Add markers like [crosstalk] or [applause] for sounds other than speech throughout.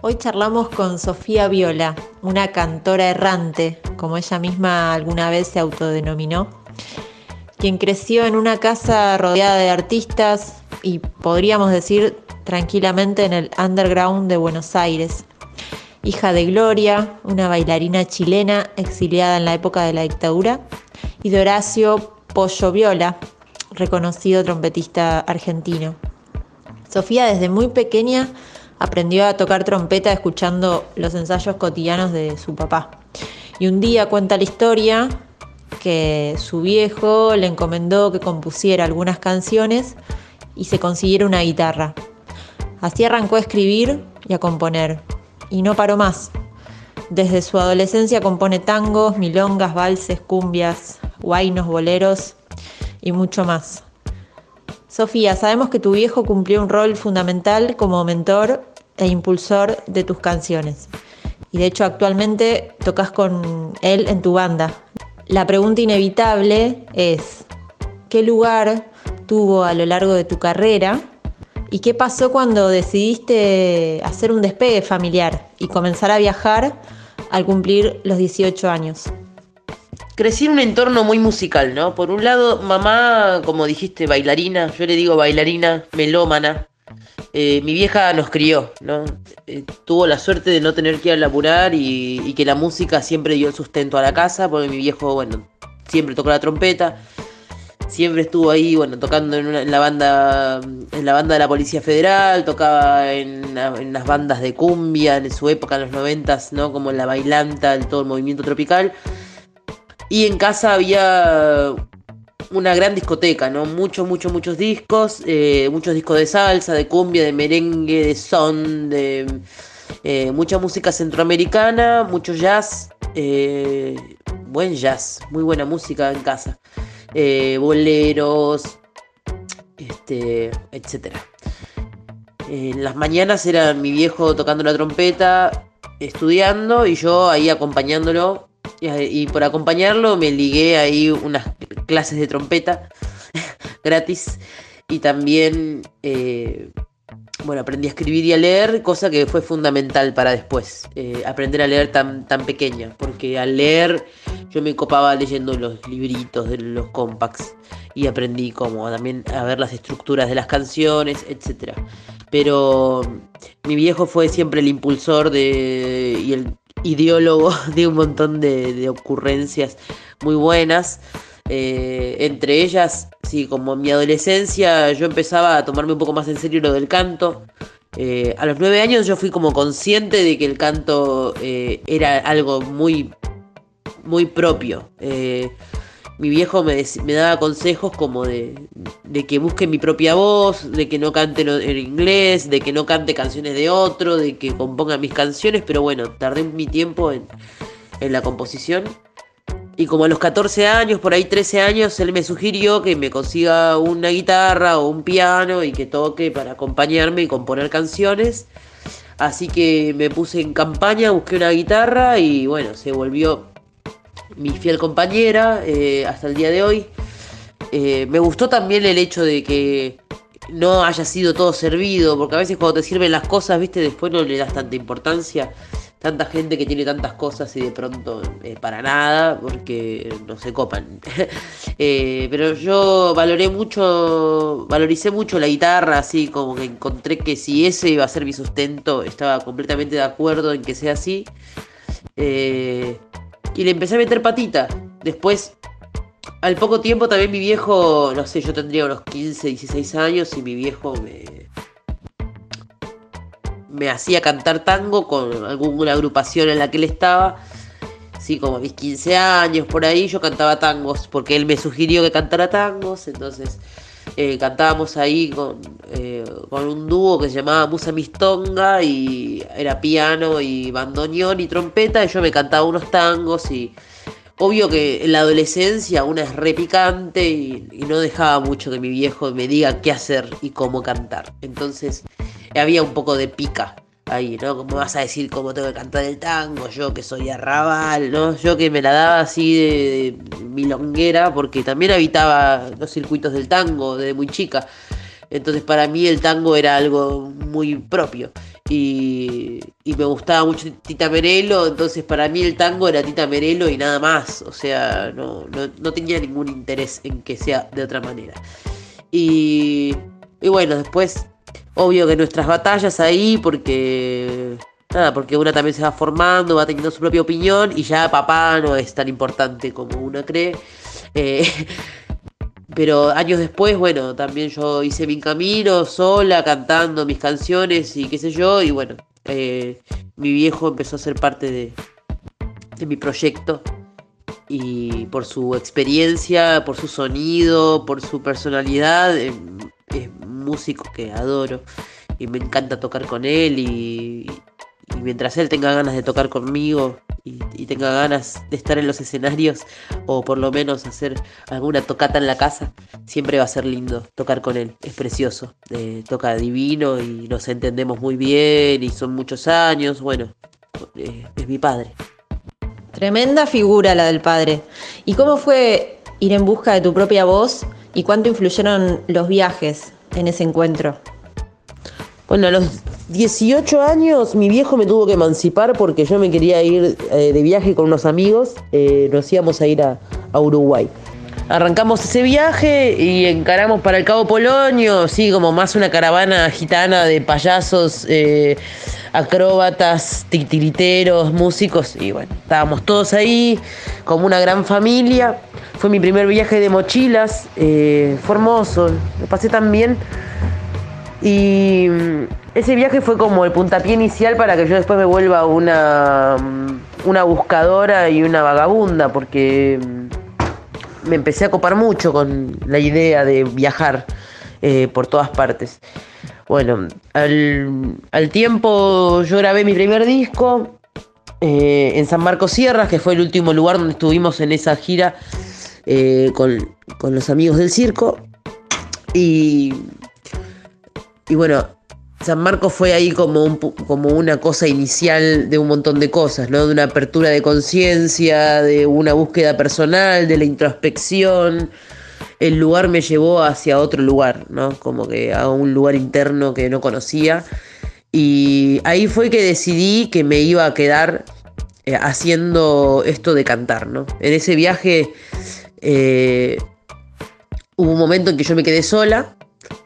Hoy charlamos con Sofía Viola, una cantora errante, como ella misma alguna vez se autodenominó, quien creció en una casa rodeada de artistas y podríamos decir tranquilamente en el underground de Buenos Aires. Hija de Gloria, una bailarina chilena exiliada en la época de la dictadura, y de Horacio Pollo Viola, reconocido trompetista argentino. Sofía desde muy pequeña aprendió a tocar trompeta escuchando los ensayos cotidianos de su papá. Y un día cuenta la historia que su viejo le encomendó que compusiera algunas canciones y se consiguiera una guitarra. Así arrancó a escribir y a componer. Y no paró más. Desde su adolescencia compone tangos, milongas, valses, cumbias, guainos, boleros y mucho más. Sofía, sabemos que tu viejo cumplió un rol fundamental como mentor e impulsor de tus canciones. Y de hecho actualmente tocas con él en tu banda. La pregunta inevitable es, ¿qué lugar tuvo a lo largo de tu carrera? ¿Y qué pasó cuando decidiste hacer un despegue familiar y comenzar a viajar al cumplir los 18 años? Crecí en un entorno muy musical, ¿no? Por un lado, mamá, como dijiste, bailarina, yo le digo bailarina, melómana. Eh, mi vieja nos crió, ¿no? Eh, tuvo la suerte de no tener que ir a laburar y, que la música siempre dio el sustento a la casa, porque mi viejo, bueno, siempre tocó la trompeta, siempre estuvo ahí, bueno, tocando en, la banda, en la banda de la Policía Federal, tocaba en, en, las bandas de cumbia en su época, en los noventas, ¿no? Como en la bailanta, todo el movimiento tropical. Y en casa había una gran discoteca, ¿no? Muchos, muchos, muchos discos, eh, muchos discos de salsa, de cumbia, de merengue, de son, de eh, mucha música centroamericana, mucho jazz, eh, buen jazz, muy buena música en casa, boleros, este, etc. En las mañanas era mi viejo tocando la trompeta, estudiando y yo ahí acompañándolo y por acompañarlo me ligué ahí unas clases de trompeta [laughs] gratis. Y también eh, bueno aprendí a escribir y a leer cosa que fue fundamental para después eh, aprender a leer tan, tan pequeña porque al leer yo me copaba leyendo los libritos de los compacts y aprendí como también a ver las estructuras de las canciones etcétera. Pero mi viejo fue siempre el impulsor de y el ideólogo [laughs] de un montón de, ocurrencias muy buenas. Eh, entre ellas, sí, como en mi adolescencia yo empezaba a tomarme un poco más en serio lo del canto. Eh, a los nueve años yo fui como consciente de que el canto eh, era algo muy, muy propio mi viejo me, daba consejos como de, que busque mi propia voz, de que no cante en inglés, de que no cante canciones de otro, de que componga mis canciones, pero bueno, tardé mi tiempo en, la composición. Y como a los 14 años, por ahí 13 años, él me sugirió que me consiga una guitarra o un piano y que toque para acompañarme y componer canciones. Así que me puse en campaña, busqué una guitarra y bueno, se volvió mi fiel compañera eh, hasta el día de hoy. Eh, me gustó también el hecho de que no haya sido todo servido, porque a veces cuando te sirven las cosas, viste, después no le das tanta importancia. Tanta gente que tiene tantas cosas y de pronto eh, para nada, porque no se copan. [laughs] pero yo valoré mucho, valoricé mucho la guitarra, así como que encontré que si ese iba a ser mi sustento, estaba completamente de acuerdo en que sea así. Y le empecé a meter patita. Después, al poco tiempo también mi viejo, no sé, yo tendría unos 15, 16 años y mi viejo me, me hacía cantar tango con alguna agrupación en la que él estaba. Sí, como a mis 15 años por ahí yo cantaba tangos porque él me sugirió que cantara tangos, entonces eh, cantábamos ahí con, eh, con un dúo que se llamaba Musa Mistonga y era piano y bandoneón y trompeta y yo me cantaba unos tangos y obvio que en la adolescencia una es repicante y, y no dejaba mucho que mi viejo me diga qué hacer y cómo cantar. Entonces había un poco de pica ahí, ¿no? ¿Cómo vas a decir cómo tengo que cantar el tango? Yo que soy arrabal, ¿no? Yo que me la daba así de, milonguera, porque también habitaba los circuitos del tango desde muy chica. Entonces para mí el tango era algo muy propio. y, me gustaba mucho Tita Merelo, entonces para mí el tango era Tita Merelo y nada más, o sea, no, no, tenía ningún interés en que sea de otra manera. Y, y bueno, después, obvio que nuestras batallas ahí, porque nada, porque una también se va formando, va teniendo su propia opinión y ya papá no es tan importante como una cree. Eh, [laughs] pero años después, bueno, también yo hice mi camino sola, cantando mis canciones y qué sé yo, y bueno, eh, mi viejo empezó a ser parte de, de mi proyecto y por su experiencia, por su sonido, por su personalidad, es músico que adoro y me encanta tocar con él y, mientras él tenga ganas de tocar conmigo y, tenga ganas de estar en los escenarios o por lo menos hacer alguna tocata en la casa, siempre va a ser lindo tocar con él. Es precioso, eh, toca divino y nos entendemos muy bien y son muchos años. Bueno, eh, es mi padre. Tremenda figura la del padre. ¿Y cómo fue ir en busca de tu propia voz y cuánto influyeron los viajes en ese encuentro? Bueno, a los 18 años mi viejo me tuvo que emancipar porque yo me quería ir eh, de viaje con unos amigos, eh, nos íbamos a ir a, Uruguay. Arrancamos ese viaje y encaramos para el Cabo Polonio, sí, como más una caravana gitana de payasos, eh, acróbatas, titiriteros, músicos, y bueno, estábamos todos ahí como una gran familia. Fue mi primer viaje de mochilas, fue hermoso, pasé tan bien. Y mm, ese viaje fue como el puntapié inicial para que yo después me vuelva una, mm, una buscadora y una vagabunda, porque mm, me empecé a copar mucho con la idea de viajar eh, por todas partes. Bueno, al, tiempo yo grabé mi primer disco eh, en San Marcos Sierras, que fue el último lugar donde estuvimos en esa gira eh, con, con los amigos del circo. Y y bueno, San Marcos fue ahí como, como una cosa inicial de un montón de cosas, ¿no? De una apertura de conciencia, de una búsqueda personal, de la introspección. El lugar me llevó hacia otro lugar, ¿no? Como que a un lugar interno que no conocía. Y ahí fue que decidí que me iba a quedar eh, haciendo esto de cantar, ¿no? En ese viaje eh, hubo un momento en que yo me quedé sola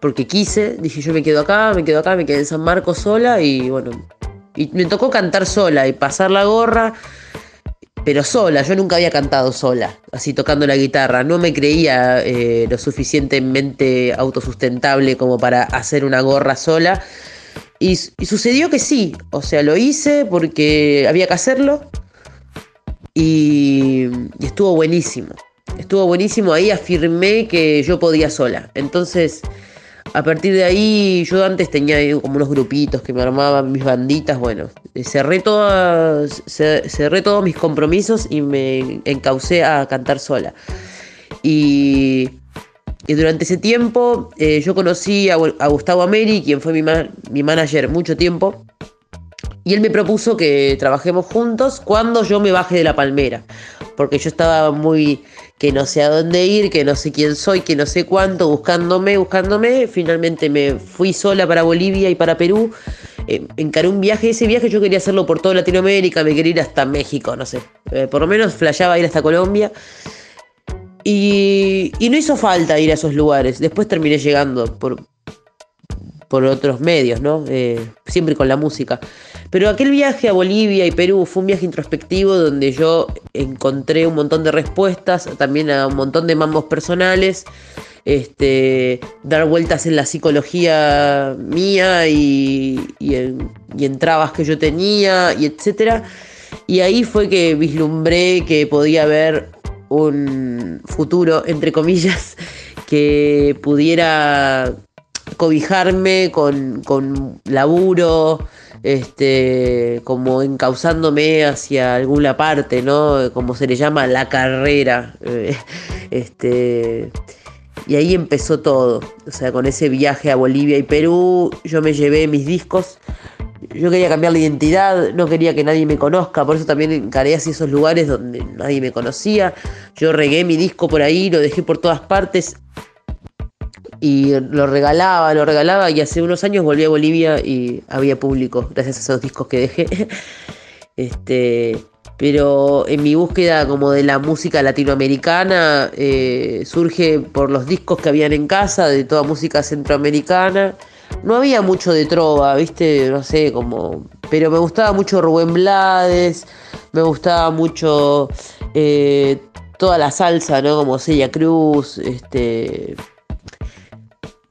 porque quise, dije yo me quedo acá, me quedo acá, me quedé en San Marcos sola y bueno, y me tocó cantar sola y pasar la gorra, pero sola, yo nunca había cantado sola, así tocando la guitarra, no me creía eh, lo suficientemente autosustentable como para hacer una gorra sola. Y, sucedió que sí, o sea, lo hice porque había que hacerlo y estuvo buenísimo. Estuvo buenísimo, ahí afirmé que yo podía sola. Entonces, a partir de ahí, yo antes tenía como unos grupitos que me armaban mis banditas. Bueno, cerré, todas, cerré todos mis compromisos y me encaucé a cantar sola. Y, durante ese tiempo eh, yo conocí a, Gustavo Ameri, quien fue mi, mi manager mucho tiempo. Y él me propuso que trabajemos juntos cuando yo me baje de la palmera. Porque yo estaba muy que no sé a dónde ir, que no sé quién soy, que no sé cuánto, buscándome, buscándome. Finalmente me fui sola para Bolivia y para Perú. Eh, encaré un viaje, ese viaje yo quería hacerlo por toda Latinoamérica, me quería ir hasta México, no sé. Eh, por lo menos flasheaba ir hasta Colombia. Y, y, no hizo falta ir a esos lugares. Después terminé llegando por, por otros medios, ¿no? Eh, siempre con la música. Pero aquel viaje a Bolivia y Perú fue un viaje introspectivo donde yo encontré un montón de respuestas, también a un montón de mambos personales, este, dar vueltas en la psicología mía y, en, trabas que yo tenía, y etcétera. Y ahí fue que vislumbré que podía haber un futuro, entre comillas, [laughs] que pudiera cobijarme con, con laburo, este, como encauzándome hacia alguna parte, ¿no? Como se le llama la carrera. Eh, este, y ahí empezó todo. O sea, con ese viaje a Bolivia y Perú, yo me llevé mis discos. Yo quería cambiar la identidad, no quería que nadie me conozca, por eso también encaré hacia esos lugares donde nadie me conocía. Yo regué mi disco por ahí, lo dejé por todas partes y lo regalaba, lo regalaba y hace unos años volví a Bolivia y había público gracias a esos discos que dejé. [laughs] este, pero en mi búsqueda como de la música latinoamericana eh, surge por los discos que habían en casa de toda música centroamericana. No había mucho de trova, viste, no sé, como... Pero me gustaba mucho Rubén Blades, me gustaba mucho eh, toda la salsa, ¿no? Como Celia Cruz, este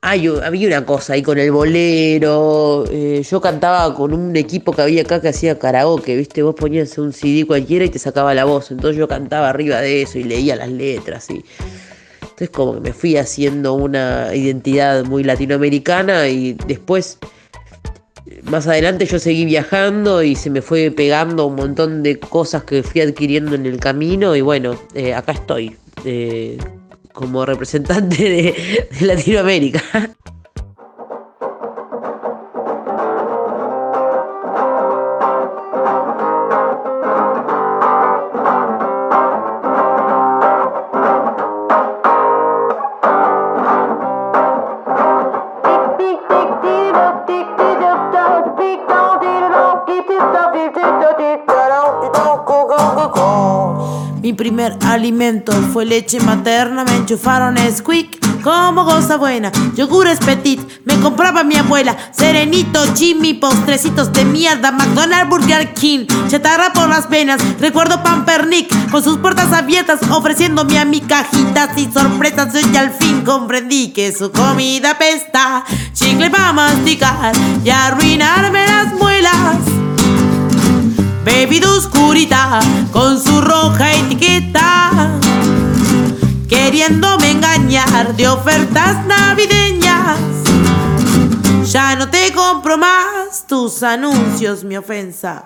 había una cosa ahí con el bolero. Eh, yo cantaba con un equipo que había acá que hacía karaoke, ¿viste? Vos ponías un CD cualquiera y te sacaba la voz. Entonces yo cantaba arriba de eso y leía las letras. Y... Entonces, como que me fui haciendo una identidad muy latinoamericana y después. Más adelante yo seguí viajando y se me fue pegando un montón de cosas que fui adquiriendo en el camino y bueno, eh, acá estoy. Eh, como representante de, Latinoamérica. Primer alimento fue leche materna, me enchufaron Squeak como cosa buena, yogures petit, me compraba mi abuela, serenito, Jimmy, postrecitos de mierda, McDonald's, Burger King, chatarra por las venas, recuerdo Pampernick, con sus puertas abiertas, ofreciéndome a mi cajitas y sorpresas, y al fin comprendí que su comida pesta, chicle para masticar y arruinarme las muelas. Bebida oscurita con su roja etiqueta, queriéndome engañar de ofertas navideñas. Ya no te compro más tus anuncios, mi ofensa.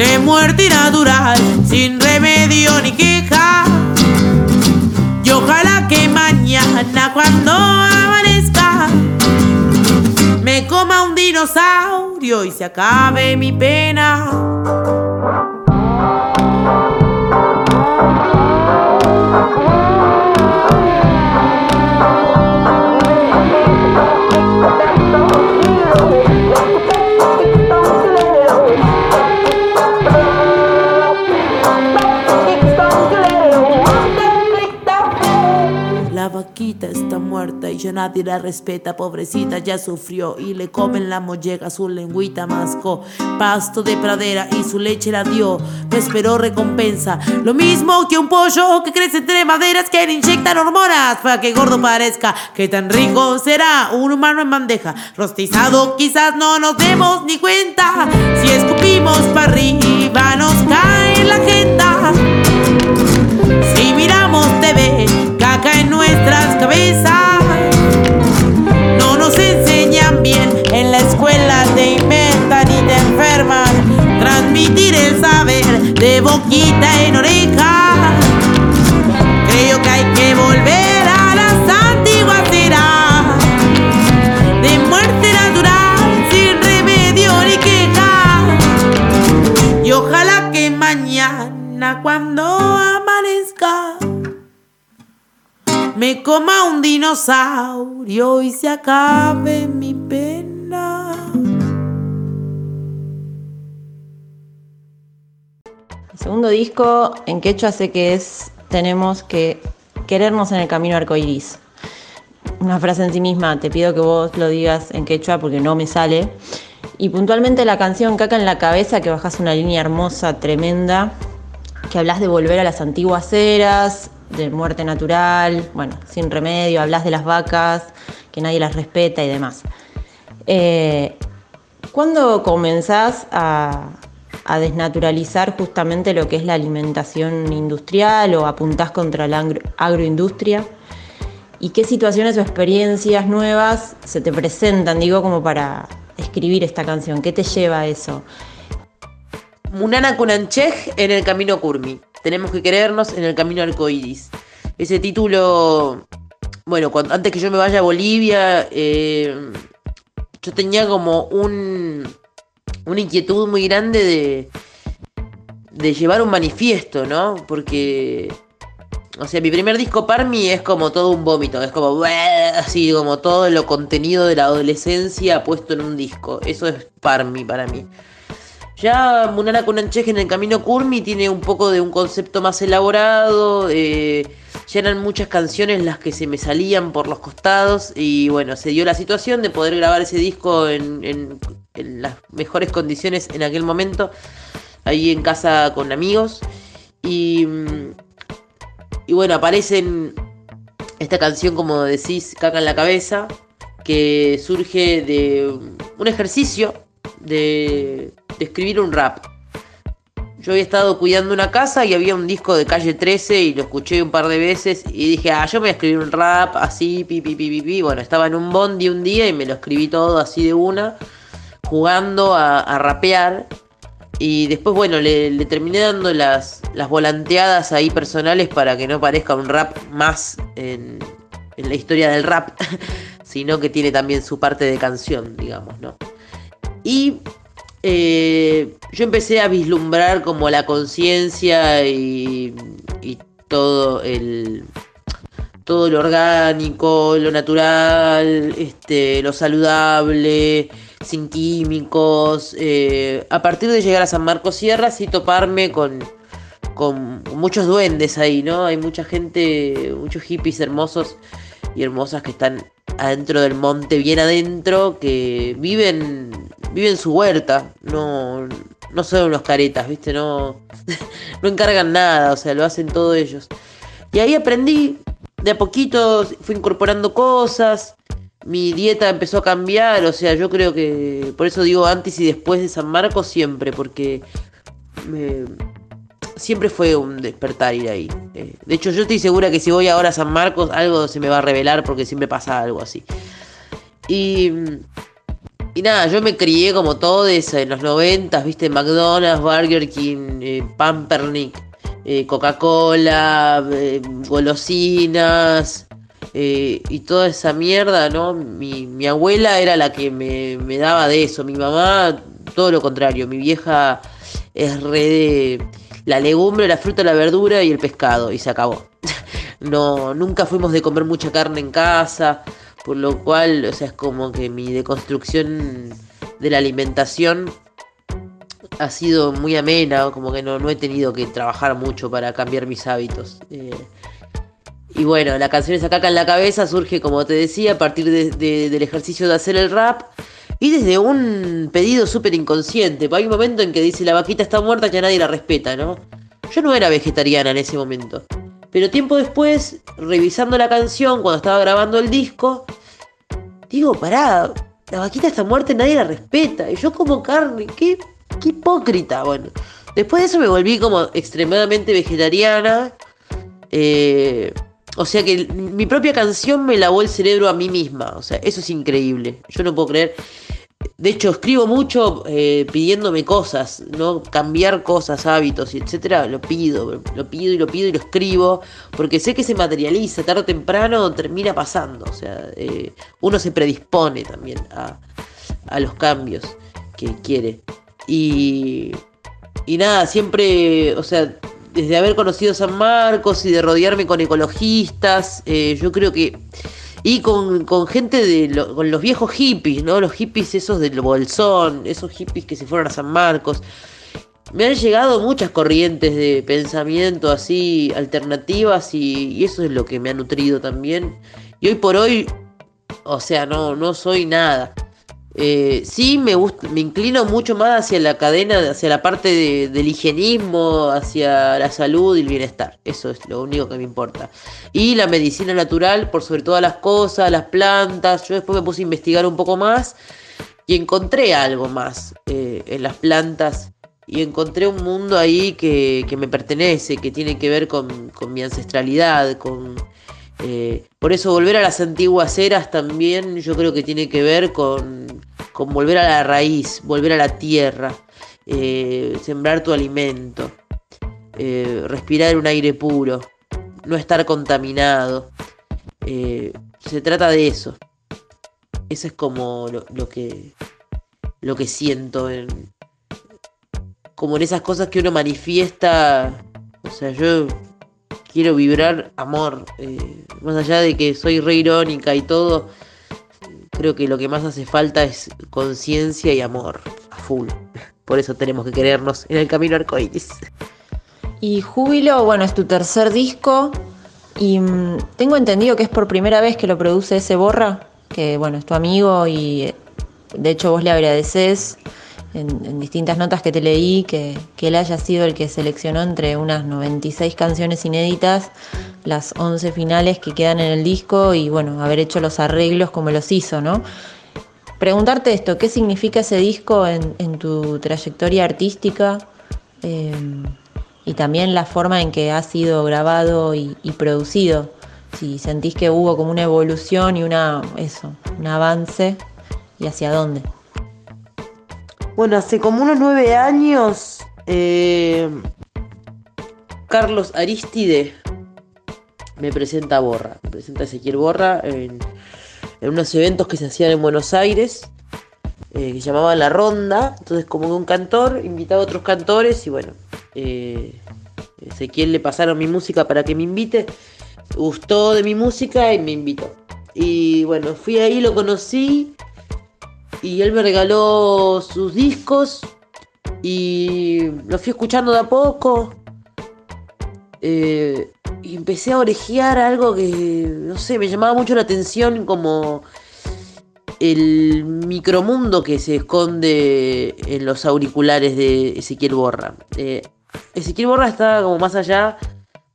de muerte natural, sin remedio ni queja. Y ojalá que mañana cuando amanezca me coma un dinosaurio y se acabe mi pena. Ya nadie la respeta, pobrecita ya sufrió. Y le comen la molleja, su lengüita mascó, pasto de pradera y su leche la dio, no esperó recompensa, lo mismo que un pollo que crece entre maderas que le inyectan hormonas para que gordo parezca, que tan rico será. Un humano en bandeja, rostizado quizás no nos demos ni cuenta, si escupimos para arriba nos cae la jeta, si miramos TV, caca en nuestras cabezas. Boquita en oreja. Creo que hay que volver a las antiguas eras. De muerte natural, sin remedio ni queja. Y ojalá que mañana cuando amanezca me coma un dinosaurio y se acabe mi pena. Segundo disco en quechua sé que es tenemos que querernos en el camino arcoiris. Una frase en sí misma, te pido que vos lo digas en quechua porque no me sale. Y puntualmente la canción Caca en la cabeza, que bajas una línea hermosa, tremenda, que hablas de volver a las antiguas eras, de muerte natural, bueno, sin remedio, hablas de las vacas, que nadie las respeta y demás. Eh, ¿Cuándo comenzás a, desnaturalizar justamente lo que es la alimentación industrial o apuntás contra la agroindustria? y qué situaciones o experiencias nuevas se te presentan, digo, como para escribir esta canción. ¿Qué te lleva a eso? Munana Kunanchej en el camino Kurmi. Tenemos que querernos en el camino arcoíris. Ese título, bueno, antes que yo me vaya a Bolivia, eh, yo tenía como un, una inquietud muy grande de, de llevar un manifiesto, ¿no? Porque, o sea, mi primer disco Parmi es como todo un vómito, es como, así como todo lo contenido de la adolescencia puesto en un disco. Eso es Parmi para mí. Ya Munana Kunanchej en el camino Kurmi tiene un poco de un concepto más elaborado. Eh, ya eran muchas canciones las que se me salían por los costados. Y bueno, se dio la situación de poder grabar ese disco en, las mejores condiciones en aquel momento. Ahí en casa con amigos. Y, y bueno, aparecen esta canción, como decís, Caca en la cabeza. Que surge de un ejercicio de, escribir un rap. Yo había estado cuidando una casa y había un disco de calle 13 y lo escuché un par de veces y dije, ah, yo me voy a escribir un rap así, pi, pi, pi, pi, Bueno, estaba en un bondi un día y me lo escribí todo así de una, jugando a, rapear. Y después, bueno, le, terminé dando las, las volanteadas ahí personales para que no parezca un rap más en, en la historia del rap, [laughs] sino que tiene también su parte de canción, digamos, ¿no? Y eh, yo empecé a vislumbrar como la conciencia y, todo el todo lo orgánico, lo natural, este, lo saludable, sin químicos. Eh, a partir de llegar a San Marcos Sierras y toparme con, con muchos duendes ahí, ¿no? Hay mucha gente, muchos hippies hermosos y hermosas que están adentro del monte, bien adentro, que viven viven su huerta, no, no son unos caretas, ¿viste? No, [laughs] no encargan nada, o sea, lo hacen todos ellos. Y ahí aprendí, de a poquito fui incorporando cosas, mi dieta empezó a cambiar, o sea, yo creo que, por eso digo antes y después de San Marcos siempre, porque siempre fue un despertar ir ahí. Eh, de hecho, yo estoy segura que si voy ahora a San Marcos, algo se me va a revelar porque siempre pasa algo así. Y y nada, yo me crié como todos en los noventas, viste, McDonald's, Burger King, eh, Pampernick, eh, Coca-Cola, eh, golosinas y toda esa mierda, ¿no? Mi, abuela era la que me, me, daba de eso, mi mamá todo lo contrario, mi vieja es re de la legumbre, la fruta, la verdura y el pescado y se acabó. [laughs] no, nunca fuimos de comer mucha carne en casa. Por lo cual, o sea, es como que mi deconstrucción de la alimentación ha sido muy amena, como que no, he tenido que trabajar mucho para cambiar mis hábitos. Eh, y bueno, la canción esa caca en la cabeza surge, como te decía, a partir del ejercicio de hacer el rap y desde un pedido súper inconsciente. Hay un momento en que dice la vaquita está muerta, ya nadie la respeta, ¿no? Yo no era vegetariana en ese momento. Pero tiempo después, revisando la canción, cuando estaba grabando el disco, digo, pará, la vaquita está muerta nadie la respeta. Y yo como carne, qué, qué hipócrita. Bueno, después de eso me volví como extremadamente vegetariana. Eh, o sea que mi propia canción me lavó el cerebro a mí misma. O sea, eso es increíble. Yo no puedo creer. De hecho, escribo mucho eh, pidiéndome cosas, ¿no? Cambiar cosas, hábitos etcétera. Lo pido, lo pido y lo pido y lo escribo. Porque sé que se materializa, tarde o temprano termina pasando. O sea, eh, uno se predispone también a, a los cambios que quiere. Y, y nada, siempre, o sea, desde haber conocido San Marcos y de rodearme con ecologistas, eh, yo creo que y con, gente de con los viejos hippies, ¿no? Los hippies esos del Bolsón, esos hippies que se fueron a San Marcos. Me han llegado muchas corrientes de pensamiento así alternativas y, eso es lo que me ha nutrido también. Y hoy por hoy, o sea, no, no soy nada. Eh, sí, me, me inclino mucho más hacia la cadena, hacia la parte del higienismo, hacia la salud y el bienestar. Eso es lo único que me importa. Y la medicina natural, por sobre todas las cosas, las plantas. Yo después me puse a investigar un poco más y encontré algo más eh, en las plantas. Y encontré un mundo ahí que, me pertenece, que tiene que ver con mi ancestralidad, con, Eh, por eso volver a las antiguas eras también yo creo que tiene que ver con, volver a la raíz, volver a la tierra, eh, sembrar tu alimento, eh, respirar un aire puro, no estar contaminado. se trata de eso. Eso es como lo, que, lo que siento en, como en esas cosas que uno manifiesta. O sea, yo quiero vibrar amor. Eh, más allá de que soy re irónica y todo, creo que lo que más hace falta es conciencia y amor a full. Por eso tenemos que querernos en el camino arcoíris. Y Júbilo, bueno, es tu tercer disco. Y mm, tengo entendido que es por primera vez que lo produce ese Borra, que bueno, es tu amigo y de hecho vos le agradeces en, distintas notas que te leí que, él haya sido el que seleccionó entre unas 96 canciones inéditas las 11 finales que quedan en el disco y bueno, haber hecho los arreglos como los hizo, ¿no? Preguntarte esto, ¿qué significa ese disco en, tu trayectoria artística? Em, y también la forma en que ha sido grabado y, y, producido. Si sentís que hubo como una evolución y una, eso, un avance y hacia dónde. Bueno, hace como unos nueve años, eh, Carlos Aristide me presenta a Borra, me presenta a Ezequiel Borra en, unos eventos que se hacían en Buenos Aires, eh, que llamaban La Ronda. Entonces, como un cantor, invitaba a otros cantores y bueno, eh, Ezequiel le pasaron mi música para que me invite. Gustó de mi música y me invitó. Y bueno, fui ahí, lo conocí y él me regaló sus discos y los fui escuchando de a poco. Eh, y empecé a orejear algo que, no sé, me llamaba mucho la atención como el micromundo que se esconde en los auriculares de Ezequiel Borra. Eh, Ezequiel Borra está como más allá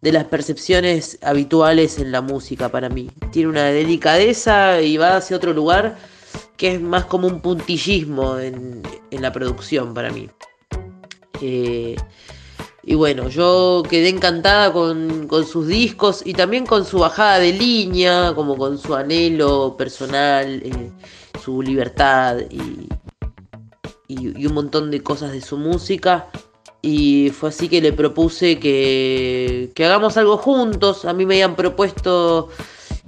de las percepciones habituales en la música para mí. Tiene una delicadeza y va hacia otro lugar que es más como un puntillismo en, la producción para mí. Eh, y bueno, yo quedé encantada con, sus discos y también con su bajada de línea, como con su anhelo personal, eh, su libertad y, y, un montón de cosas de su música. Y fue así que le propuse que, que hagamos algo juntos. A mí me habían propuesto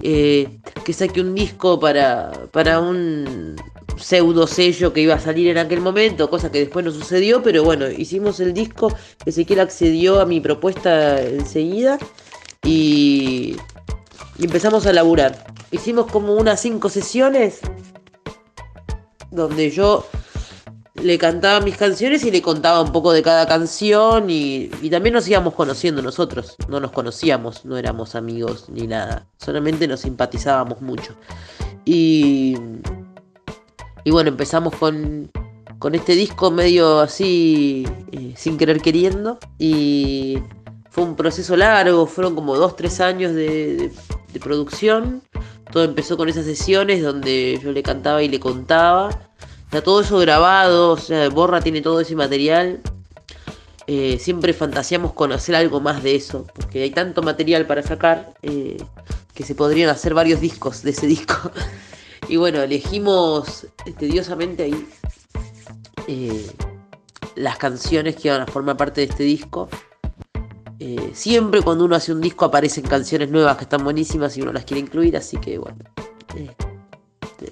eh, que saque un disco para, para un pseudo sello que iba a salir en aquel momento, cosa que después no sucedió, pero bueno, hicimos el disco, Ezequiel accedió a mi propuesta enseguida y, y empezamos a laburar. Hicimos como unas cinco sesiones donde yo le cantaba mis canciones y le contaba un poco de cada canción y, también nos íbamos conociendo nosotros. No nos conocíamos, no éramos amigos ni nada. Solamente nos simpatizábamos mucho. Y, y bueno, empezamos con, con este disco medio así, eh, sin querer queriendo. Y fue un proceso largo, fueron como dos, tres años de, de producción. Todo empezó con esas sesiones donde yo le cantaba y le contaba Está todo eso grabado, o sea, Borra tiene todo ese material. Eh, siempre fantaseamos con hacer algo más de eso, porque hay tanto material para sacar eh, que se podrían hacer varios discos de ese [laughs] disco. y bueno, elegimos tediosamente ahí eh, las canciones que van a formar parte de este disco. siempre cuando uno hace un disco aparecen canciones nuevas que están buenísimas y uno las quiere incluir, así que bueno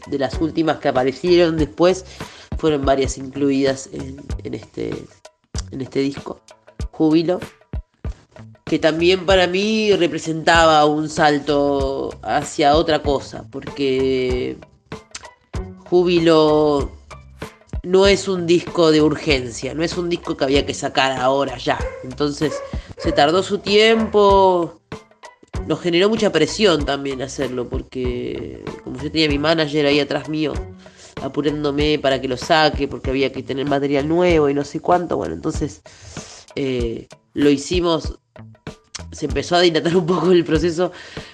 de, las últimas que aparecieron después, fueron varias incluidas en, este, en este disco, Júbilo, que también para mí representaba un salto hacia otra cosa, porque Júbilo no es un disco de urgencia, no es un disco que había que sacar ahora ya. Entonces se tardó su tiempo, nos generó mucha presión también hacerlo, porque como yo tenía mi manager ahí atrás mío, apurándome para que lo saque, porque había que tener material nuevo y no sé cuánto, bueno, entonces eh, lo hicimos, se empezó a dilatar un poco el proceso,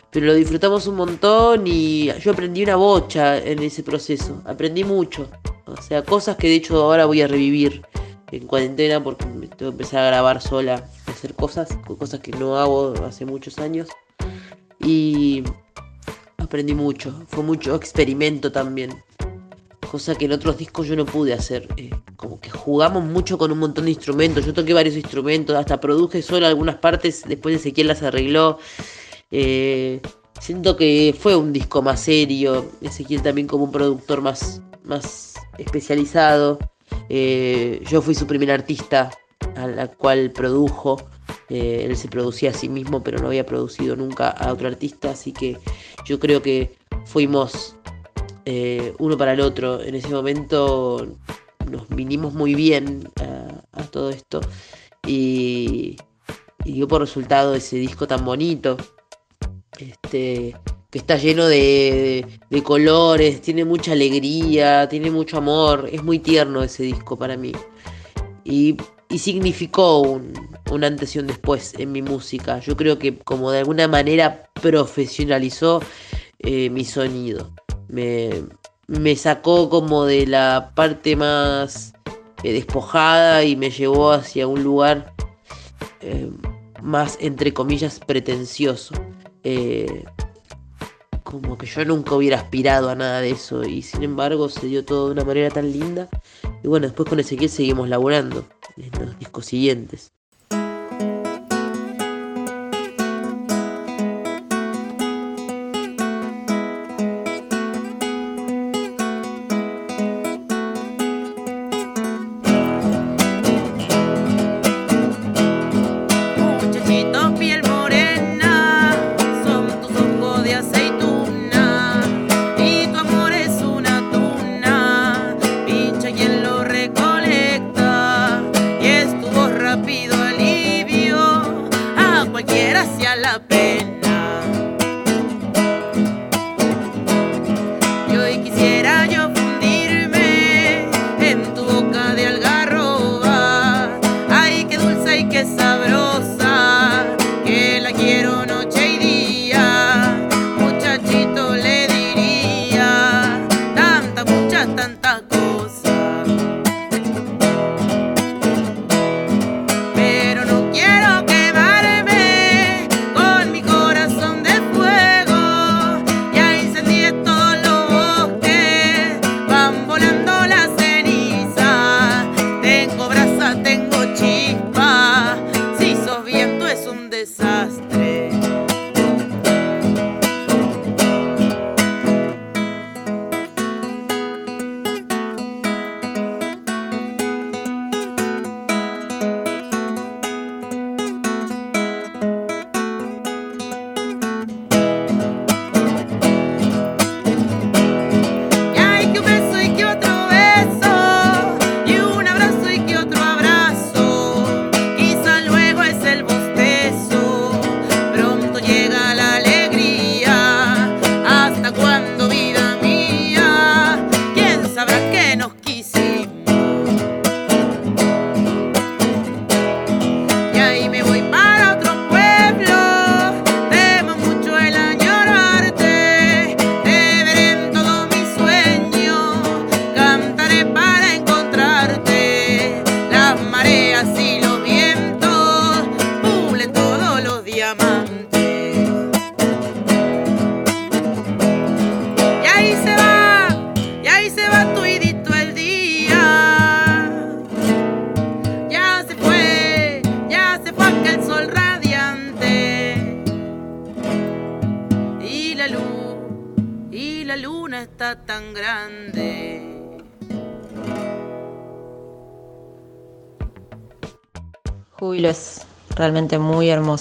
pero lo disfrutamos un montón y yo aprendí una bocha en ese proceso, aprendí mucho, o sea, cosas que de hecho ahora voy a revivir en cuarentena porque tengo que empezar a grabar sola, hacer cosas, cosas que no hago hace muchos años. Y aprendí mucho. Fue mucho experimento también. Cosa que en otros discos yo no pude hacer. Eh, como que jugamos mucho con un montón de instrumentos. Yo toqué varios instrumentos, hasta produje solo algunas partes, después Ezequiel las arregló. Eh, siento que fue un disco más serio. Ezequiel también como un productor más, más especializado. Eh, yo fui su primer artista a la cual produjo. Eh, él se producía a sí mismo, pero no había producido nunca a otro artista, así que yo creo que fuimos eh, uno para el otro. En ese momento nos vinimos muy bien a, todo esto y, dio por resultado ese disco tan bonito. Este, que está lleno de, colores, tiene mucha alegría, tiene mucho amor, es muy tierno ese disco para mí. Y, significó un, antes y un después en mi música. Yo creo que como de alguna manera profesionalizó eh, mi sonido. Me, sacó como de la parte más eh, despojada y me llevó hacia un lugar eh, más, entre comillas, pretencioso como que yo nunca hubiera aspirado a nada de eso y sin embargo se dio todo de una manera tan linda y bueno después con Ezequiel seguimos laburando en los discos siguientes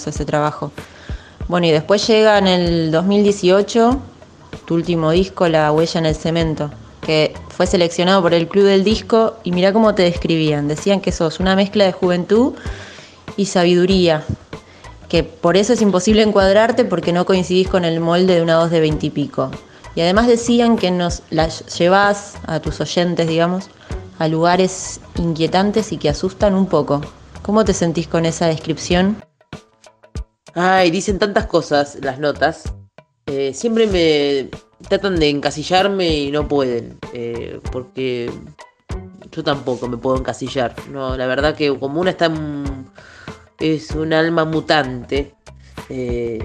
ese trabajo. Bueno, y después llega en el 2018 tu último disco, La huella en el cemento, que fue seleccionado por el Club del Disco y mira cómo te describían. Decían que sos una mezcla de juventud y sabiduría, que por eso es imposible encuadrarte porque no coincidís con el molde de una voz de veintipico. Y, y además decían que nos las llevas a tus oyentes, digamos, a lugares inquietantes y que asustan un poco. ¿Cómo te sentís con esa descripción? Ay, dicen tantas cosas las notas. Eh, siempre me tratan de encasillarme y no pueden. Eh, porque yo tampoco me puedo encasillar. No, la verdad que como una está es un alma mutante. Eh,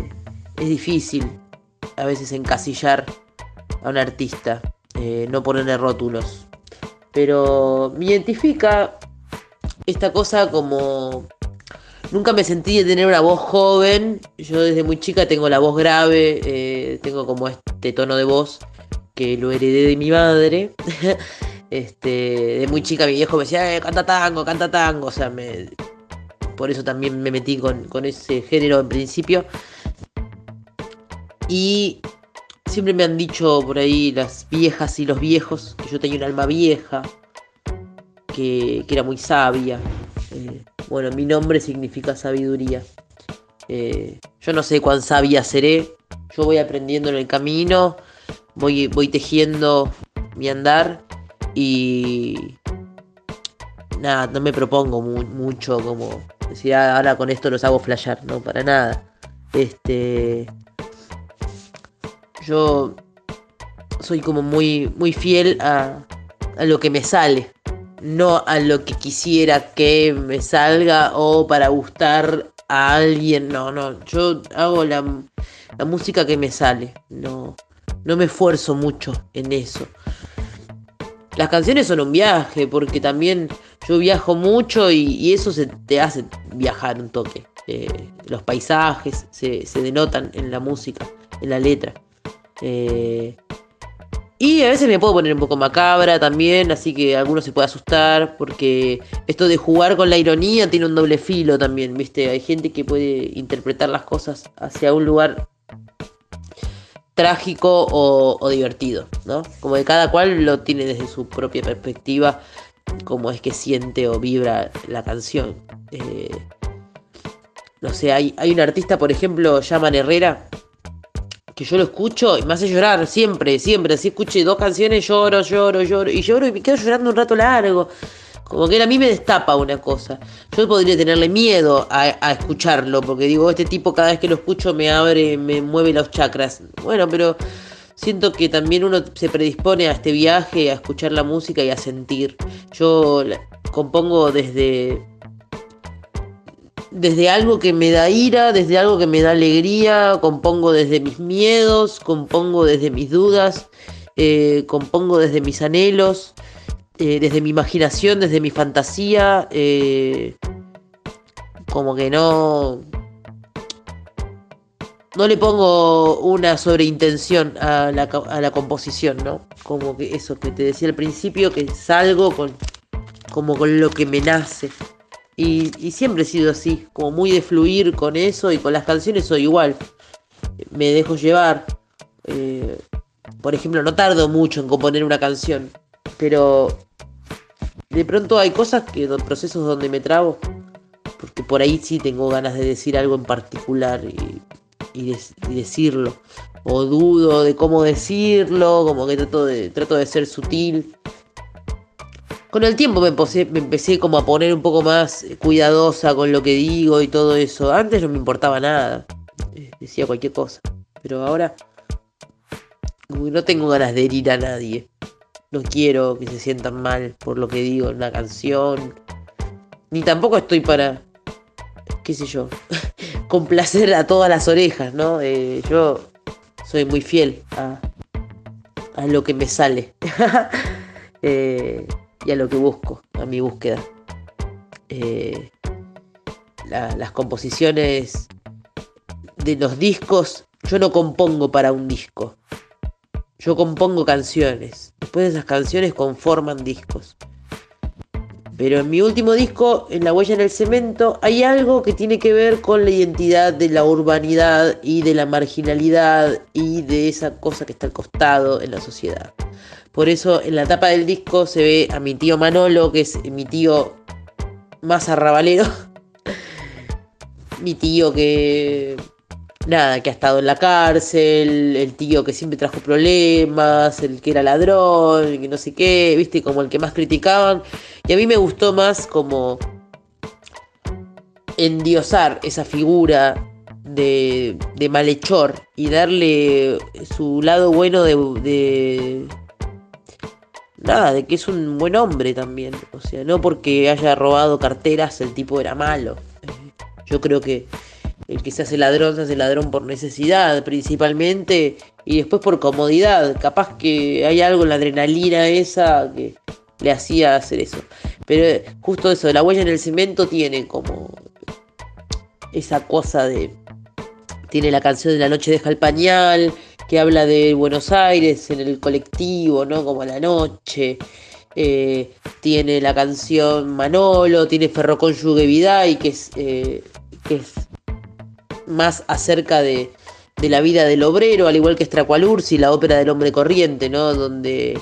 es difícil a veces encasillar a un artista, no ponerle rótulos. Pero me identifica esta cosa como... Nunca me sentí de tener una voz joven. Yo desde muy chica tengo la voz grave, eh, tengo como este tono de voz que lo heredé de mi madre. [laughs] este, de muy chica mi viejo me decía, eh, canta tango, canta tango. O sea, me, por eso también me metí con, con ese género en principio. Y siempre me han dicho por ahí las viejas y los viejos que yo tenía un alma vieja, que, era muy sabia. Eh, bueno, mi nombre significa sabiduría. Eh, yo no sé cuán sabia seré, yo voy aprendiendo en el camino, voy, voy tejiendo mi andar y nada, no me propongo mucho como decir ah, ahora con esto los hago flashear, no, para nada. Este yo soy como muy, muy fiel a, lo que me sale, no a lo que quisiera que me salga o para gustar a alguien, no, no, yo hago la, música que me sale, no, no me esfuerzo mucho en eso. Las canciones son un viaje, porque también yo viajo mucho y, eso se te hace viajar un toque. Eh, los paisajes se, se denotan en la música, en la letra. Eh, y a veces me puedo poner un poco macabra también, así que alguno se puede asustar, porque esto de jugar con la ironía tiene un doble filo también, ¿viste? Hay gente que puede interpretar las cosas hacia un lugar trágico o, divertido, ¿no? Como que cada cual lo tiene desde su propia perspectiva, como es que siente o vibra la canción. Eh, no sé, hay, hay un artista, por ejemplo, Yaman Herrera, que yo lo escucho y me hace llorar siempre, siempre. Así escuché dos canciones, lloro, lloro, lloro. Y lloro y me quedo llorando un rato largo. Como que a mí me destapa una cosa. Yo podría tenerle miedo a, escucharlo, porque digo, este tipo cada vez que lo escucho me abre, me mueve los chakras. Bueno, pero siento que también uno se predispone a este viaje, a escuchar la música y a sentir. Yo compongo desde desde algo que me da ira, desde algo que me da alegría, compongo desde mis miedos, compongo desde mis dudas, eh, compongo desde mis anhelos, eh, desde mi imaginación, desde mi fantasía, eh, como que no... No le pongo una sobreintención a la, a la composición, ¿no? Como que eso que te decía al principio, que salgo con, como con lo que me nace. Y, siempre he sido así, como muy de fluir con eso y con las canciones soy igual. Me dejo llevar. Eh, por ejemplo, no tardo mucho en componer una canción, pero de pronto hay cosas que, procesos donde me trabo, porque por ahí sí tengo ganas de decir algo en particular y, decirlo. O dudo de cómo decirlo, como que trato de, trato de ser sutil. Con el tiempo me, empecé como a poner un poco más cuidadosa con lo que digo y todo eso. Antes no me importaba nada. Eh, decía cualquier cosa. Pero ahora no tengo ganas de herir a nadie. No quiero que se sientan mal por lo que digo en la canción. Ni tampoco estoy para, qué sé yo, [laughs] complacer a todas las orejas, ¿no? Eh, yo soy muy fiel a, a lo que me sale. [laughs] eh, y a lo que busco, a mi búsqueda. Eh, las composiciones de los discos, yo no compongo para un disco. Yo compongo canciones. Después de esas canciones conforman discos. Pero en mi último disco, en La huella en el cemento, hay algo que tiene que ver con la identidad de la urbanidad y de la marginalidad y de esa cosa que está al costado en la sociedad. Por eso en la tapa del disco se ve a mi tío Manolo, que es mi tío más arrabalero. mi tío que. Nada, que ha estado en la cárcel, el tío que siempre trajo problemas, el que era ladrón, que no sé qué, viste, como el que más criticaban. Y a mí me gustó más como endiosar esa figura de, de malhechor y darle su lado bueno de nada, de que es un buen hombre también. O sea, no porque haya robado carteras el tipo era malo. Yo creo que, el que se hace ladrón se hace ladrón por necesidad principalmente y después por comodidad. Capaz que hay algo en la adrenalina esa que le hacía hacer eso. Pero eh, justo eso, la huella en el cemento tiene como esa cosa de... Tiene la canción de La noche deja el pañal, que habla de Buenos Aires en el colectivo, ¿no? Como la noche. Eh, tiene la canción Manolo, tiene Ferrocónyuge Viday, que es, eh, que es más acerca de, de, la vida del obrero, al igual que Stracualursi, la ópera del hombre corriente, ¿no? Donde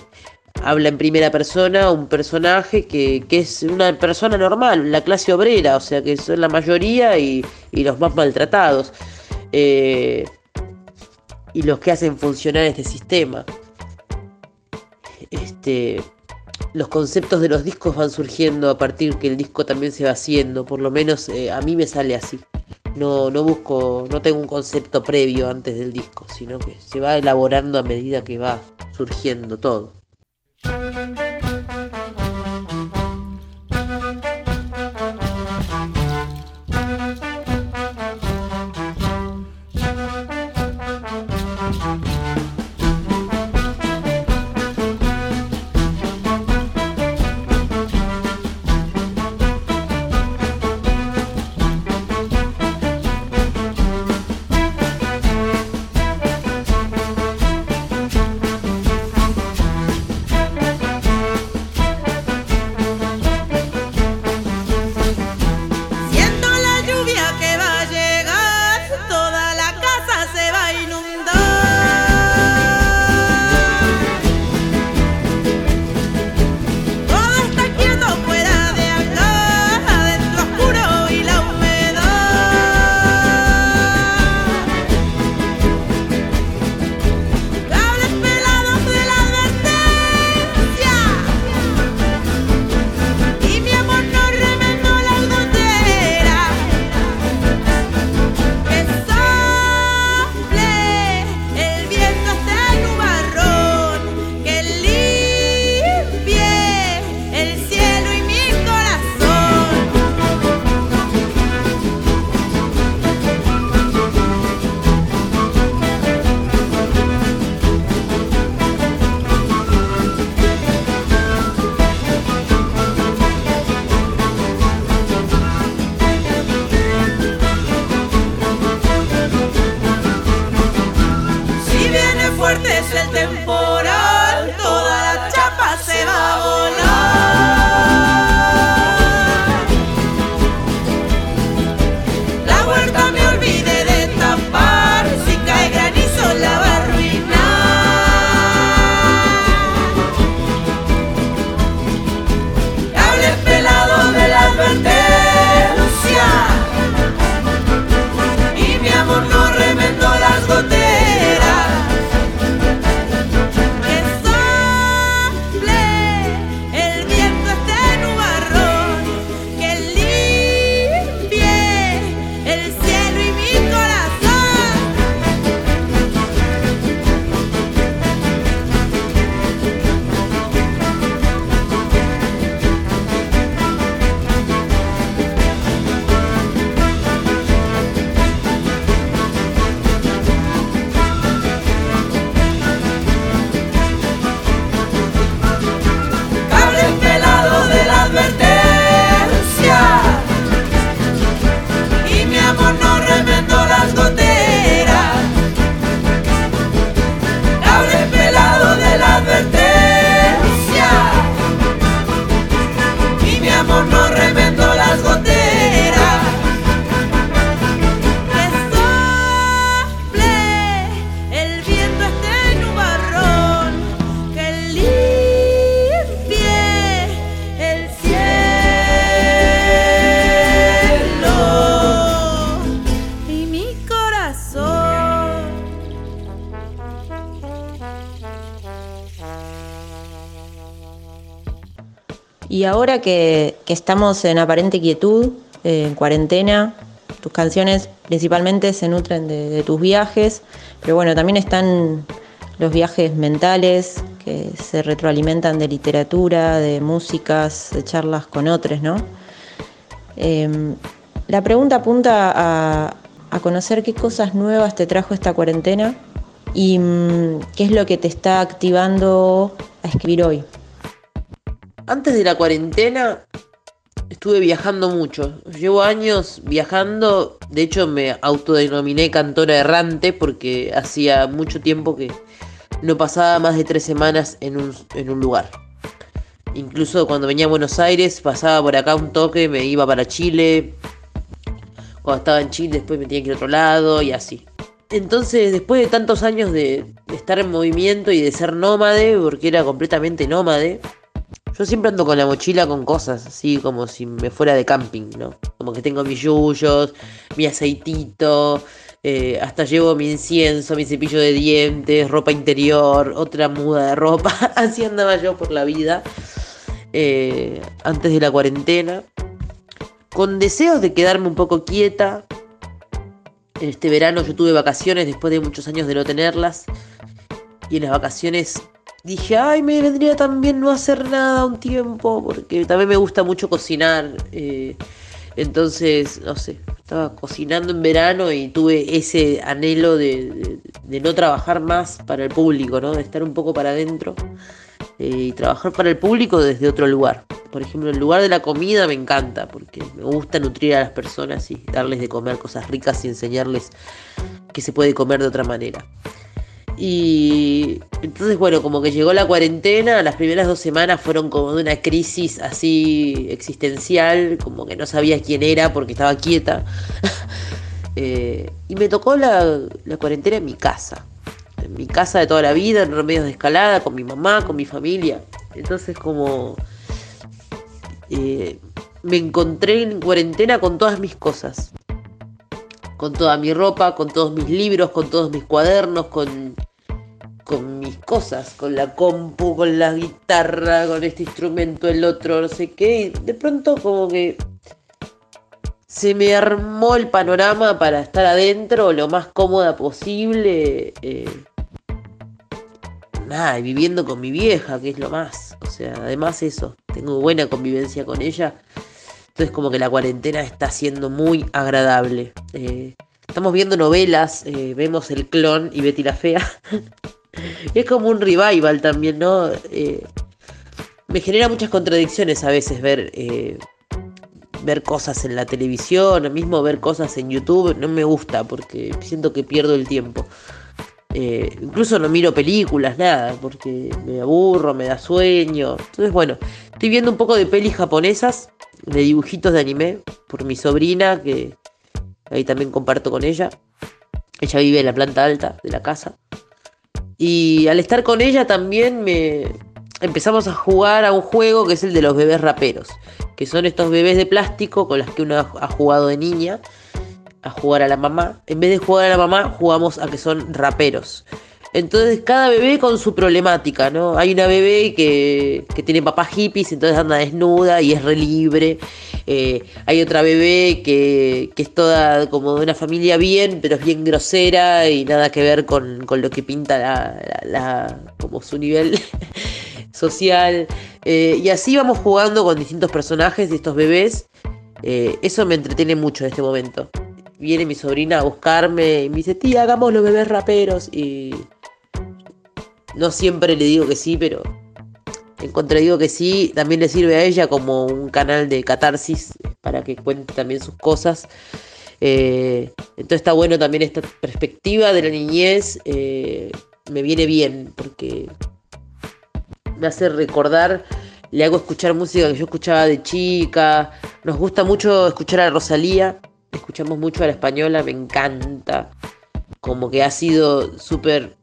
habla en primera persona un personaje que, que, es una persona normal, la clase obrera, o sea que son la mayoría y, y los más maltratados. Eh, y los que hacen funcionar este sistema. Este, los conceptos de los discos van surgiendo a partir que el disco también se va haciendo, por lo menos eh, a mí me sale así. No, no busco, no tengo un concepto previo antes del disco, sino que se va elaborando a medida que va surgiendo todo. Ahora que, estamos en aparente quietud, eh, en cuarentena, tus canciones principalmente se nutren de, tus viajes, pero bueno, también están los viajes mentales que se retroalimentan de literatura, de músicas, de charlas con otros, ¿no? Em, la pregunta apunta a, conocer qué cosas nuevas te trajo esta cuarentena y mm, qué es lo que te está activando a escribir hoy. Antes de la cuarentena estuve viajando mucho. Llevo años viajando. De hecho, me autodenominé cantora errante porque hacía mucho tiempo que no pasaba más de tres semanas en un, en un lugar. Incluso cuando venía a Buenos Aires, pasaba por acá un toque, me iba para Chile. Cuando estaba en Chile, después me tenía que ir a otro lado y así. Entonces, después de tantos años de, de estar en movimiento y de ser nómade, porque era completamente nómade, yo siempre ando con la mochila con cosas, así como si me fuera de camping, ¿no? Como que tengo mis yuyos, mi aceitito, eh, hasta llevo mi incienso, mi cepillo de dientes, ropa interior, otra muda de ropa. [laughs] así andaba yo por la vida eh, antes de la cuarentena. Con deseos de quedarme un poco quieta. Este verano yo tuve vacaciones después de muchos años de no tenerlas. Y en las vacaciones dije, ay, me vendría también no hacer nada un tiempo, porque también me gusta mucho cocinar. Eh, entonces, no sé, estaba cocinando en verano y tuve ese anhelo de, no trabajar más para el público, ¿no? De estar un poco para adentro eh, y trabajar para el público desde otro lugar. Por ejemplo, el lugar de la comida me encanta porque me gusta nutrir a las personas y darles de comer cosas ricas y enseñarles que se puede comer de otra manera. Y entonces, bueno, como que llegó la cuarentena, las primeras dos semanas fueron como de una crisis así existencial, como que no sabía quién era porque estaba quieta. [laughs] Eh, y me tocó la, cuarentena en mi casa, en mi casa de toda la vida, en remedios de escalada, con mi mamá, con mi familia. Entonces, como eh, me encontré en cuarentena con todas mis cosas con toda mi ropa, con todos mis libros, con todos mis cuadernos, con, con mis cosas, con la compu, con la guitarra, con este instrumento, el otro, no sé qué. Y de pronto como que se me armó el panorama para estar adentro lo más cómoda posible. Eh, nada, viviendo con mi vieja, que es lo más. O sea, además eso, tengo buena convivencia con ella. Entonces como que la cuarentena está siendo muy agradable. Eh, estamos viendo novelas, eh, vemos El Clon y Betty la Fea. [laughs] es como un revival también, ¿no? Eh, me genera muchas contradicciones a veces ver, ver cosas en la televisión, mismo ver cosas en YouTube. No me gusta porque siento que pierdo el tiempo. incluso no miro películas, nada, porque me aburro, me da sueño. Entonces, bueno, estoy viendo un poco de pelis japonesas de dibujitos de anime por mi sobrina, que ahí también comparto con ella. Ella vive en la planta alta de la casa. Y al estar con ella también me empezamos a jugar a un juego que es el de los bebés raperos, que son estos bebés de plástico con los que uno ha jugado de niña, a jugar a la mamá. En vez de jugar a la mamá, jugamos a que son raperos. Entonces cada bebé con su problemática, ¿no? Hay una bebé que, tiene papás hippies, entonces anda desnuda y es re libre. Eh, hay otra bebé que, es toda como de una familia bien, pero es bien grosera y nada que ver con, lo que pinta la, como su nivel [laughs] social. Eh, y así vamos jugando con distintos personajes de estos bebés. Eh, eso me entretiene mucho en este momento. Viene mi sobrina a buscarme y me dice, tía, hagamos los bebés raperos. Y no siempre le digo que sí, pero en digo que sí, también le sirve a ella como un canal de catarsis para que cuente también sus cosas. Eh, entonces está bueno también esta perspectiva de la niñez, eh, me viene bien porque me hace recordar, le hago escuchar música que yo escuchaba de chica, nos gusta mucho escuchar a Rosalía, escuchamos mucho a la española, me encanta, como que ha sido súper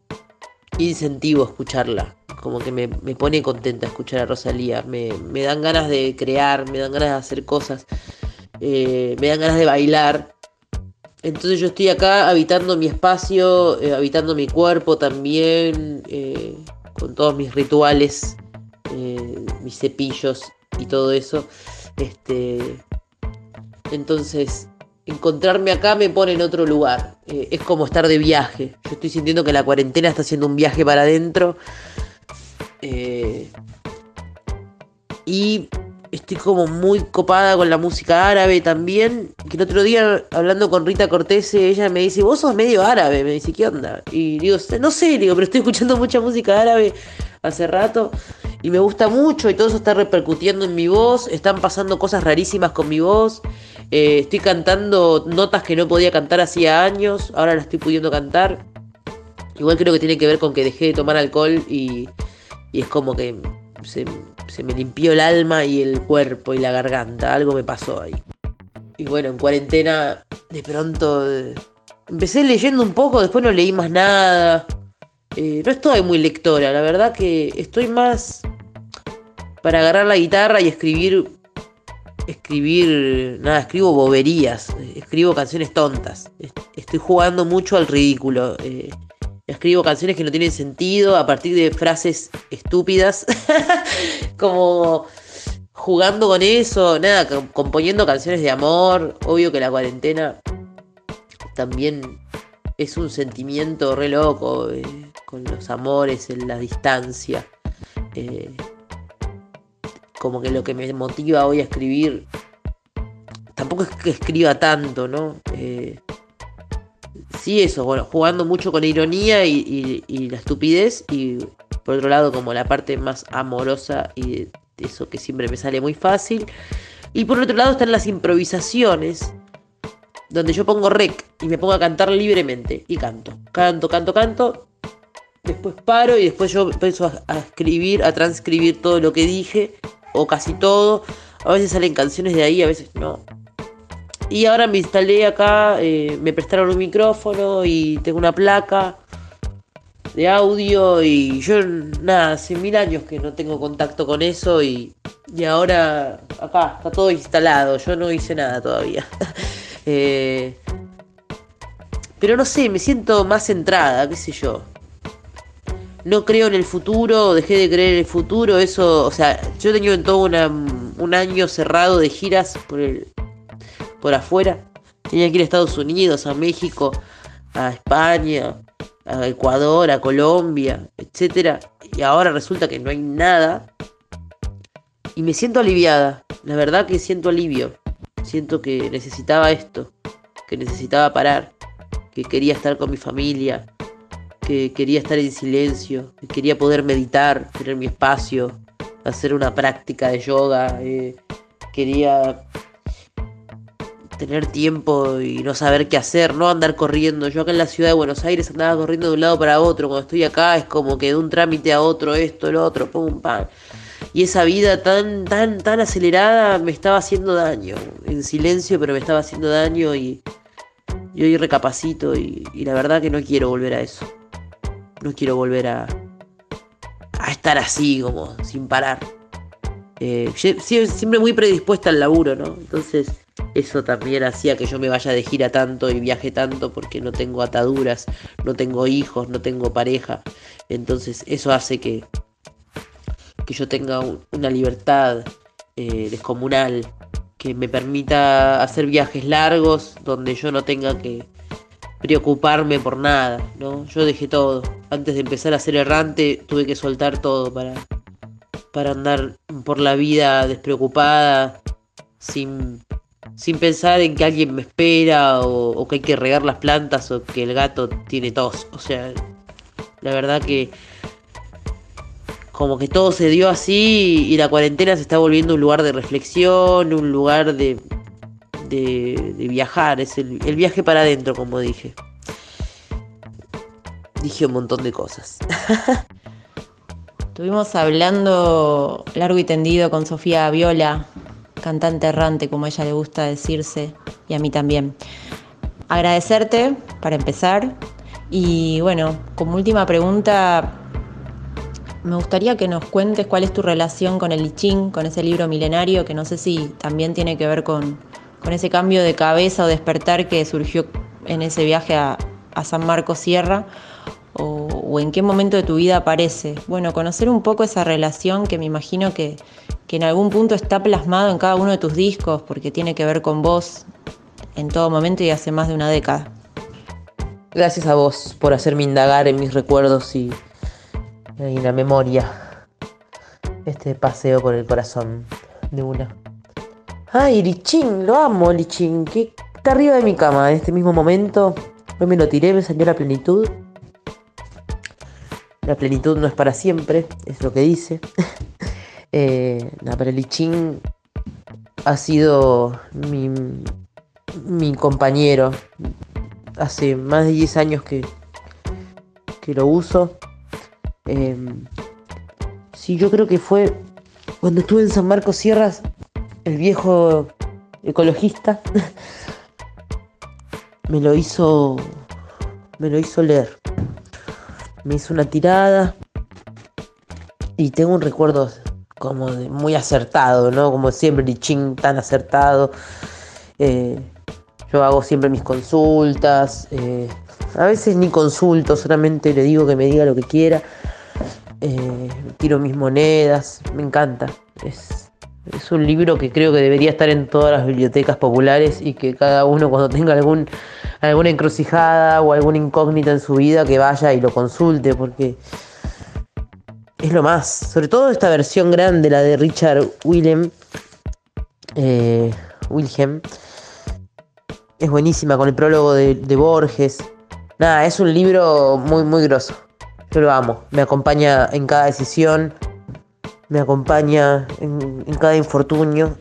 incentivo escucharla. Como que me, pone contenta escuchar a Rosalía. Me, dan ganas de crear, me dan ganas de hacer cosas, eh, me dan ganas de bailar. Entonces yo estoy acá habitando mi espacio, eh, habitando mi cuerpo también, eh, con todos mis rituales, mis cepillos y todo eso. Este, entonces encontrarme acá me pone en otro lugar. Eh, es como estar de viaje. Yo estoy sintiendo que la cuarentena está haciendo un viaje para adentro. Eh, y estoy como muy copada con la música árabe también. Que el otro día, hablando con Rita Cortés, ella me dice, vos sos medio árabe. Me dice, ¿qué onda? Y digo, no sé, digo, pero estoy escuchando mucha música árabe hace rato y me gusta mucho y todo eso está repercutiendo en mi voz. Están pasando cosas rarísimas con mi voz. Eh, estoy cantando notas que no podía cantar hacía años, ahora las estoy pudiendo cantar. Igual creo que tiene que ver con que dejé de tomar alcohol y, y es como que se, me limpió el alma y el cuerpo y la garganta. Algo me pasó ahí. Y bueno, en cuarentena de pronto eh, empecé leyendo un poco, después no leí más nada. Eh, no estoy muy lectora, la verdad que estoy más para agarrar la guitarra y escribir. Escribir. Nada, escribo boberías. Escribo canciones tontas. Estoy jugando mucho al ridículo. Eh, escribo canciones que no tienen sentido a partir de frases estúpidas, [laughs] como jugando con eso, nada, componiendo canciones de amor. Obvio que la cuarentena también es un sentimiento re loco, eh, con los amores en la distancia. Eh, como que lo que me motiva hoy a escribir, tampoco es que escriba tanto, ¿no? Eh, sí, eso, bueno, jugando mucho con ironía y, la estupidez y por otro lado como la parte más amorosa y eso que siempre me sale muy fácil. Y por otro lado están las improvisaciones, donde yo pongo rec y me pongo a cantar libremente y canto, canto, canto, canto. Después paro y después yo empiezo a escribir, a transcribir todo lo que dije, o casi todo. A veces salen canciones de ahí, a veces no. Y ahora me instalé acá, eh, me prestaron un micrófono y tengo una placa de audio y yo nada, hace mil años que no tengo contacto con eso y, y ahora acá está todo instalado, yo no hice nada todavía. [laughs] Eh, pero no sé, me siento más centrada, qué sé yo. No creo en el futuro, dejé de creer en el futuro, eso, o sea, yo he tenido en todo un año cerrado de giras por el, por afuera. Tenía que ir a Estados Unidos, a México, a España, a Ecuador, a Colombia, etc. Y ahora resulta que no hay nada. Y me siento aliviada. La verdad que siento alivio. Siento que necesitaba esto. Que necesitaba parar. Que quería estar con mi familia. Que quería estar en silencio. Que quería poder meditar, tener mi espacio. Hacer una práctica de yoga. Eh, quería tener tiempo y no saber qué hacer, no andar corriendo. Yo acá en la ciudad de Buenos Aires andaba corriendo de un lado para otro. Cuando estoy acá es como que de un trámite a otro, esto, el otro, pum, pam. Y esa vida tan, tan, tan acelerada me estaba haciendo daño. En silencio, pero me estaba haciendo daño y, yo hoy recapacito y, la verdad que no quiero volver a eso. No quiero volver a, a estar así, como sin parar. Eh, siempre muy predispuesta al laburo, ¿no? Entonces eso también hacía que yo me vaya de gira tanto y viaje tanto porque no tengo ataduras, no tengo hijos, no tengo pareja. Entonces eso hace que, que yo tenga una libertad eh, descomunal que me permita hacer viajes largos donde yo no tenga que preocuparme por nada, ¿no? Yo dejé todo. Antes de empezar a ser errante tuve que soltar todo para, para andar por la vida despreocupada, sin sin pensar en que alguien me espera o, que hay que regar las plantas o que el gato tiene tos. O sea, la verdad que como que todo se dio así y la cuarentena se está volviendo un lugar de reflexión, un lugar de, de, viajar, es el, viaje para adentro, como dije. Dije un montón de cosas. [laughs] Estuvimos hablando largo y tendido con Sofía Viola cantante errante, como ella le gusta decirse, y a mí también. Agradecerte para empezar. Y bueno, como última pregunta, me gustaría que nos cuentes cuál es tu relación con el I con ese libro milenario, que no sé si también tiene que ver con, con ese cambio de cabeza o despertar que surgió en ese viaje a, San Marcos Sierra, o, en qué momento de tu vida aparece. Bueno, conocer un poco esa relación que me imagino que, que en algún punto está plasmado en cada uno de tus discos, porque tiene que ver con vos en todo momento y hace más de una década. Gracias a vos por hacerme indagar en mis recuerdos y en la memoria. Este paseo por el corazón. de una. Ay, Lichín, lo amo, Lichín, que está arriba de mi cama en este mismo momento. Hoy me lo tiré, me salió la plenitud. La plenitud no es para siempre, es lo que dice. [laughs] eh, la para Lichín ha sido mi, mi compañero. Hace más de 10 años que, que lo uso. Eh, sí, yo creo que fue cuando estuve en San Marcos Sierras, el viejo ecologista [laughs] me lo hizo me lo hizo leer. Me hizo una tirada y tengo un recuerdo como de muy acertado, ¿no? Como siempre, Lichín tan acertado. Eh, yo hago siempre mis consultas. Eh, a veces ni consulto, solamente le digo que me diga lo que quiera. Eh, tiro mis monedas, me encanta. Es, es un libro que creo que debería estar en todas las bibliotecas populares y que cada uno cuando tenga algún, alguna encrucijada o alguna incógnita en su vida que vaya y lo consulte porque es lo más. Sobre todo esta versión grande, la de Richard Willem. Eh, Wilhelm. Es buenísima con el prólogo de, de Borges. Nada, es un libro muy, muy grosso. Yo lo amo. Me acompaña en cada decisión. Me acompaña en, cada infortunio.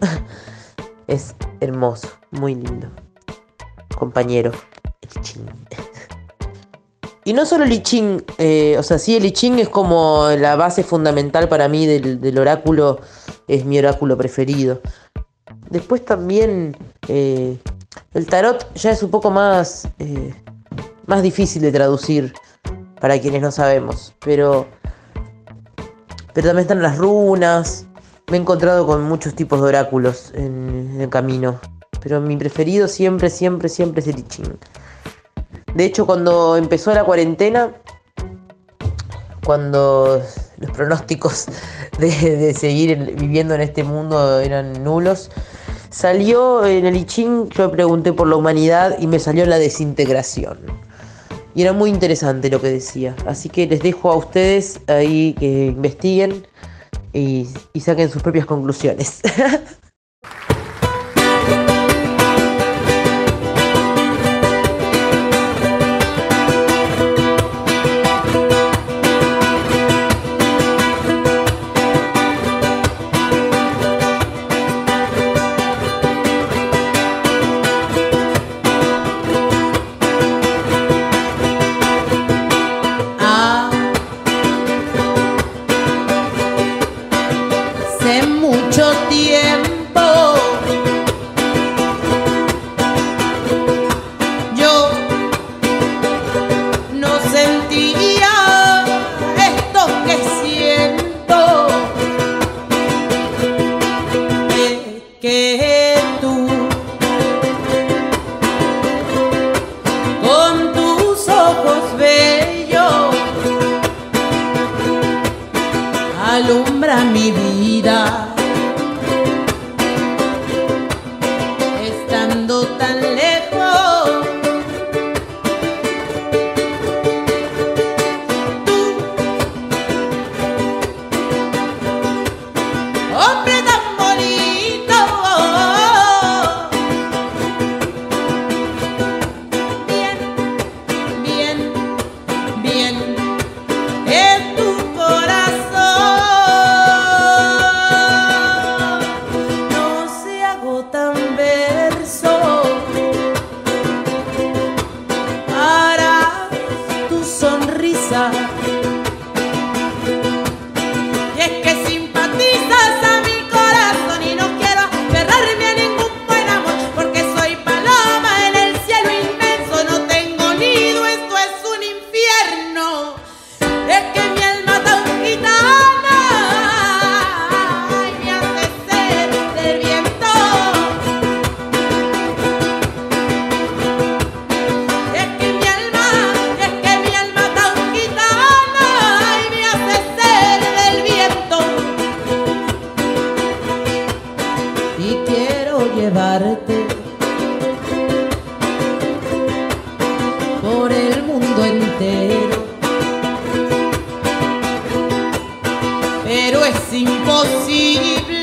[laughs] es hermoso. Muy lindo. Compañero. Lichín. [laughs] Y no solo Lichín, eh, o sea, sí, el Lichín es como la base fundamental para mí del, del oráculo, es mi oráculo preferido. Después también eh, el tarot ya es un poco más, eh, más difícil de traducir para quienes no sabemos, pero, pero también están las runas. Me he encontrado con muchos tipos de oráculos en, el camino, pero mi preferido siempre, siempre, siempre es el I Ching. De hecho, cuando empezó la cuarentena, cuando los pronósticos de, de seguir viviendo en este mundo eran nulos, salió en el I Ching, yo pregunté por la humanidad y me salió la desintegración. Y era muy interesante lo que decía. Así que les dejo a ustedes ahí que investiguen y, y saquen sus propias conclusiones. [laughs] pero es imposible